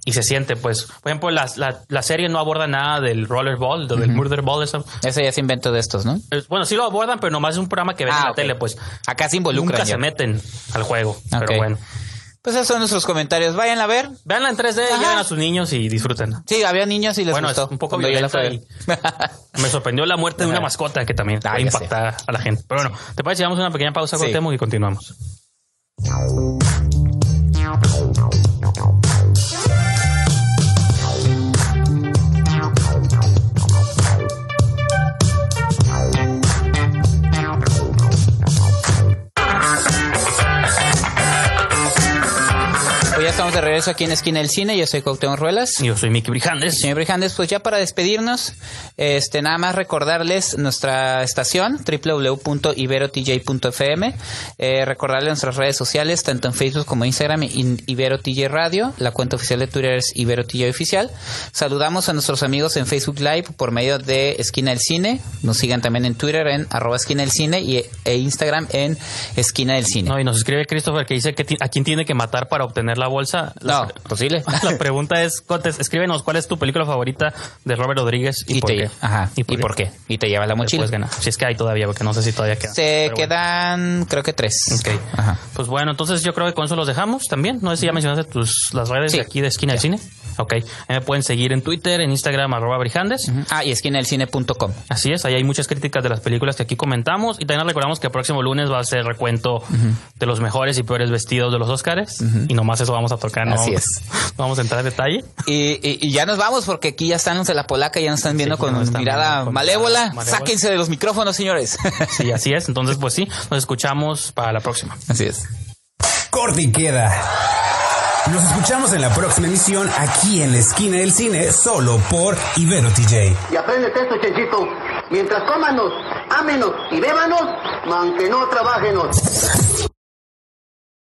Y se siente, pues, por ejemplo, la, la, la serie no aborda nada del rollerball, del murder ball. Eso. Ese ya es invento de estos, ¿no? Bueno, sí lo abordan, pero nomás es un programa que ven Ah, en la ok. tele, pues. Acá se involucran Nunca ya. se meten al juego. Pero bueno. Pues esos son nuestros comentarios. Vayan a ver. Veanla en 3D, Ajá. lleven a sus niños y disfruten. Sí, había niños y les Bueno, gustó. es un poco la violenta ver. Me sorprendió la muerte de una mascota que también Ah, impactar a la gente. Pero bueno, ¿te parece? Llevamos una pequeña pausa con Sí. Temo y continuamos. Ya estamos de regreso aquí en Esquina del Cine. Yo soy Cuauhtémoc Ruelas. Yo soy Mickey Brijandes. Señor Brijandes, pues ya para despedirnos, este nada más recordarles nuestra estación www.iberotj.fm, eh, recordarles nuestras redes sociales, tanto en Facebook como Instagram, in- Ibero TJ Radio, la cuenta oficial de Twitter es Ibero TJ Oficial. Saludamos a nuestros amigos en Facebook Live por medio de Esquina del Cine. Nos sigan también en Twitter en arroba Esquina del Cine y, e Instagram en Esquina del Cine. No, y nos escribe Christopher que dice que a quién tiene que matar para obtener la bolsa. No, La, posible. la pregunta es, escríbenos cuál es tu película favorita de Robert Rodríguez y, Y, por te, qué. Ajá, ¿y por, qué? Y te lleva la mochila. ganar. Si es que hay todavía, porque no sé si todavía queda. Se bueno. quedan, creo que tres. Ok. Ajá. Pues bueno, entonces yo creo que con eso los dejamos también. No sé si ya mencionaste tus, las redes Sí. de aquí de Esquina del Cine. Ok. Ahí me pueden seguir en Twitter, en Instagram, arroba Brijandes. Ah, y esquinadelcine.com. Así es, ahí hay muchas críticas de las películas que aquí comentamos. Y también recordamos que el próximo lunes va a ser recuento de los mejores y peores vestidos de los Oscars. Y nomás eso vamos a tocar. No Así vamos, es. no vamos a entrar en detalle. Y, y- y ya nos vamos porque aquí ya están los de la polaca, ya nos están viendo Sí, con ya nos están mirada viendo con malévola. mirada malévola. Sáquense de los micrófonos, señores. Sí, así es. Entonces, pues sí, nos escuchamos para la próxima. Así es. Corte y queda. Nos escuchamos en la próxima emisión aquí en la esquina del cine, solo por Ibero TJ. Y apréndete esto, Chenchito. Mientras cómanos, ámenos y bébanos, aunque no trabajenos.